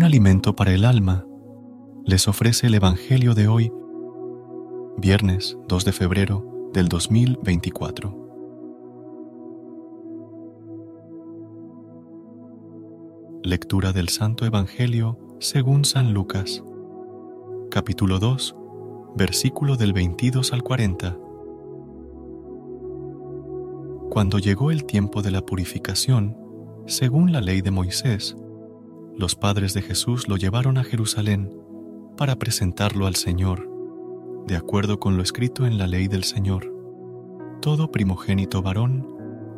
Un alimento para el alma les ofrece el Evangelio de hoy, viernes 2 de febrero del 2024. Lectura del Santo Evangelio según San Lucas, capítulo 2, versículo del 22 al 40. Cuando llegó el tiempo de la purificación, según la ley de Moisés, los padres de Jesús lo llevaron a Jerusalén para presentarlo al Señor, de acuerdo con lo escrito en la ley del Señor. Todo primogénito varón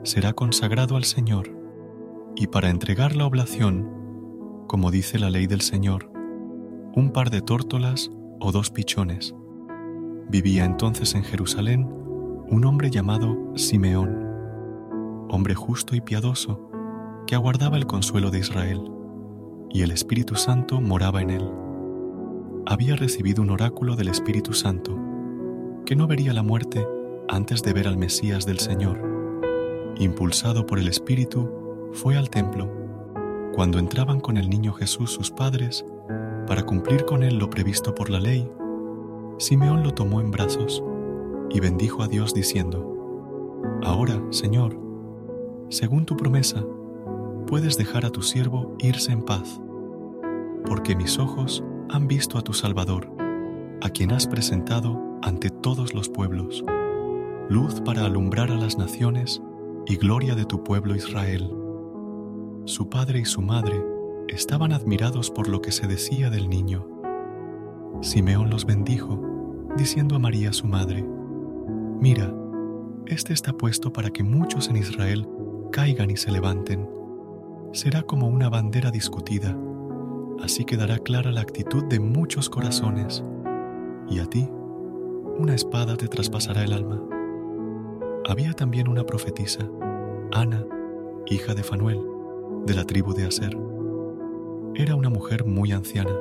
será consagrado al Señor, y para entregar la oblación, como dice la ley del Señor, un par de tórtolas o dos pichones. Vivía entonces en Jerusalén un hombre llamado Simeón, hombre justo y piadoso, que aguardaba el consuelo de Israel, y el Espíritu Santo moraba en él. Había recibido un oráculo del Espíritu Santo, que no vería la muerte antes de ver al Mesías del Señor. Impulsado por el Espíritu, fue al templo. Cuando entraban con el niño Jesús sus padres, para cumplir con él lo previsto por la ley, Simeón lo tomó en brazos y bendijo a Dios diciendo, Ahora, Señor, según tu promesa, puedes dejar a tu siervo irse en paz, porque mis ojos han visto a tu Salvador, a quien has presentado ante todos los pueblos, luz para alumbrar a las naciones y gloria de tu pueblo Israel. Su padre y su madre estaban admirados por lo que se decía del niño. Simeón los bendijo, diciendo a María su madre, Mira, este está puesto para que muchos en Israel caigan y se levanten. Será como una bandera discutida, así quedará clara la actitud de muchos corazones, y a ti una espada te traspasará el alma. Había también una profetisa, Ana, hija de Fanuel, de la tribu de Aser. Era una mujer muy anciana.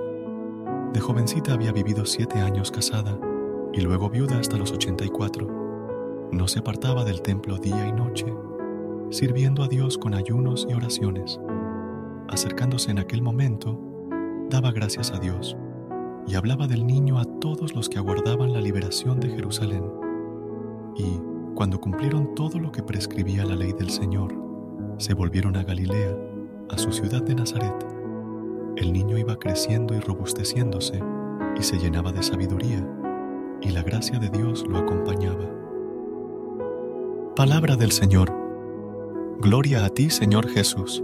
De jovencita había vivido siete años casada y luego viuda hasta los 84. No se apartaba del templo día y noche, sirviendo a Dios con ayunos y oraciones. Acercándose en aquel momento, daba gracias a Dios y hablaba del niño a todos los que aguardaban la liberación de Jerusalén. Y, cuando cumplieron todo lo que prescribía la ley del Señor, se volvieron a Galilea, a su ciudad de Nazaret. El niño iba creciendo y robusteciéndose y se llenaba de sabiduría, y la gracia de Dios lo acompañaba. Palabra del Señor. Gloria a ti, Señor Jesús.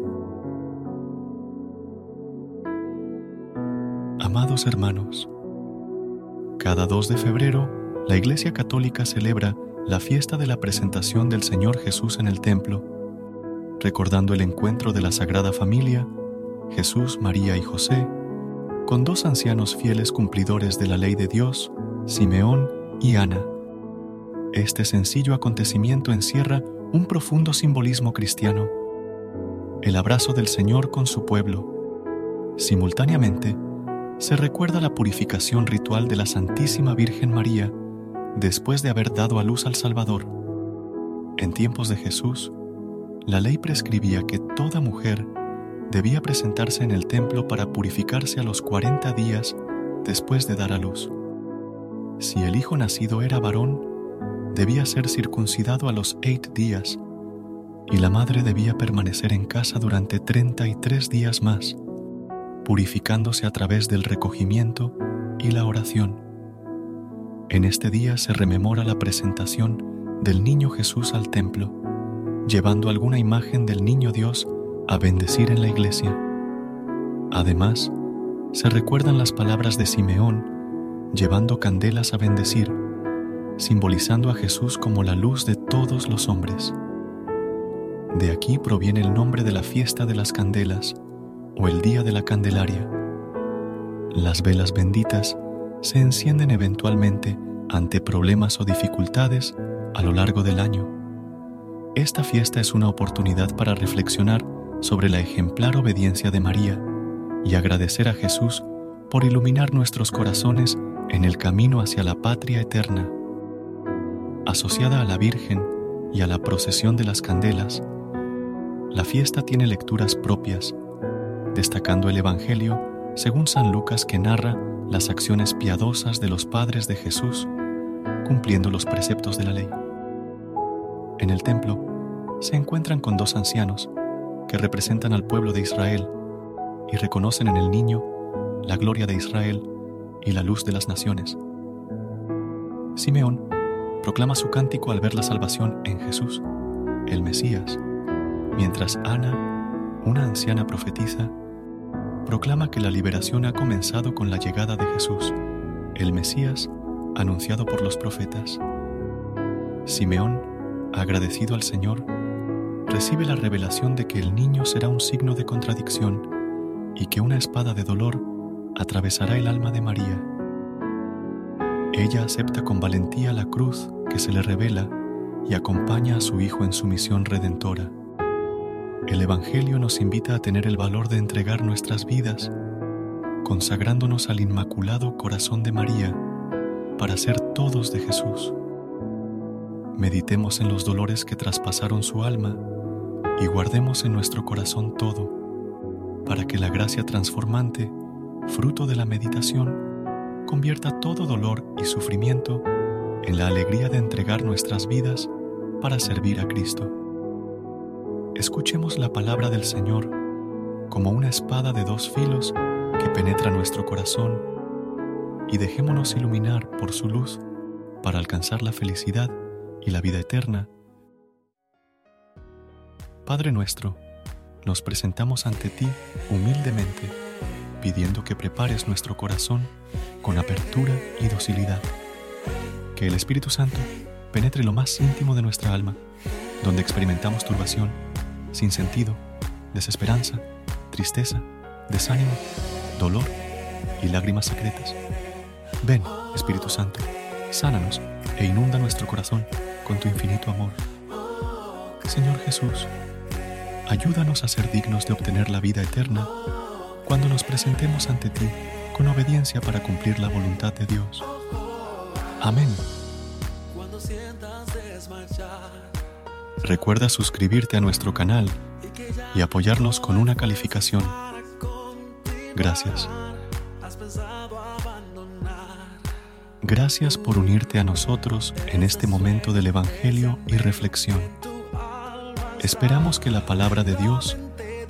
Amados hermanos, cada 2 de febrero la Iglesia Católica celebra la fiesta de la presentación del Señor Jesús en el templo, recordando el encuentro de la Sagrada Familia, Jesús, María y José, con dos ancianos fieles cumplidores de la ley de Dios, Simeón y Ana. Este sencillo acontecimiento encierra un profundo simbolismo cristiano, el abrazo del Señor con su pueblo. Simultáneamente, se recuerda la purificación ritual de la Santísima Virgen María después de haber dado a luz al Salvador. En tiempos de Jesús, la ley prescribía que toda mujer debía presentarse en el templo para purificarse a los 40 días después de dar a luz. Si el hijo nacido era varón, debía ser circuncidado a los 8 días, y la madre debía permanecer en casa durante 33 días más, purificándose a través del recogimiento y la oración. En este día se rememora la presentación del niño Jesús al templo, llevando alguna imagen del niño Dios a bendecir en la iglesia. Además, se recuerdan las palabras de Simeón, llevando candelas a bendecir, simbolizando a Jesús como la luz de todos los hombres. De aquí proviene el nombre de la fiesta de las candelas o el día de la Candelaria. Las velas benditas se encienden eventualmente ante problemas o dificultades a lo largo del año. Esta fiesta es una oportunidad para reflexionar sobre la ejemplar obediencia de María y agradecer a Jesús por iluminar nuestros corazones en el camino hacia la patria eterna. Asociada a la Virgen y a la procesión de las candelas, la fiesta tiene lecturas propias, destacando el Evangelio según San Lucas que narra las acciones piadosas de los padres de Jesús, cumpliendo los preceptos de la ley. En el templo se encuentran con dos ancianos que representan al pueblo de Israel y reconocen en el niño la gloria de Israel y la luz de las naciones. Simeón proclama su cántico al ver la salvación en Jesús, el Mesías, mientras Ana, una anciana profetiza, proclama que la liberación ha comenzado con la llegada de Jesús, el Mesías anunciado por los profetas. Simeón, agradecido al Señor, recibe la revelación de que el niño será un signo de contradicción y que una espada de dolor atravesará el alma de María. Ella acepta con valentía la cruz que se le revela y acompaña a su Hijo en su misión redentora. El Evangelio nos invita a tener el valor de entregar nuestras vidas, consagrándonos al Inmaculado Corazón de María para ser todos de Jesús. Meditemos en los dolores que traspasaron su alma y guardemos en nuestro corazón todo, para que la gracia transformante, fruto de la meditación, convierta todo dolor y sufrimiento en la alegría de entregar nuestras vidas para servir a Cristo escuchemos la palabra del Señor como una espada de dos filos que penetra nuestro corazón y dejémonos iluminar por su luz para alcanzar la felicidad y la vida eterna. Padre nuestro, nos presentamos ante ti humildemente, pidiendo que prepares nuestro corazón con apertura y docilidad. Que el Espíritu Santo penetre lo más íntimo de nuestra alma, donde experimentamos turbación sin sentido, desesperanza, tristeza, desánimo, dolor y lágrimas secretas. Ven, Espíritu Santo, sánanos e inunda nuestro corazón con tu infinito amor. Señor Jesús, ayúdanos a ser dignos de obtener la vida eterna cuando nos presentemos ante ti con obediencia para cumplir la voluntad de Dios. Amén. Recuerda suscribirte a nuestro canal y apoyarnos con una calificación. Gracias. Gracias por unirte a nosotros en este momento del Evangelio y reflexión. Esperamos que la palabra de Dios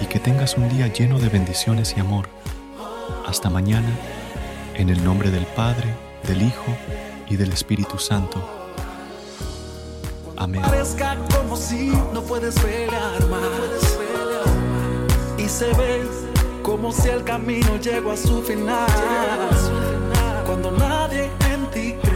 y que tengas un día lleno de bendiciones y amor. Hasta mañana, en el nombre del Padre, del Hijo y del Espíritu Santo. Amén. Parezca como si no puedes pelear más. Y se ve como si el camino llegó a su final. Cuando nadie en ti crea,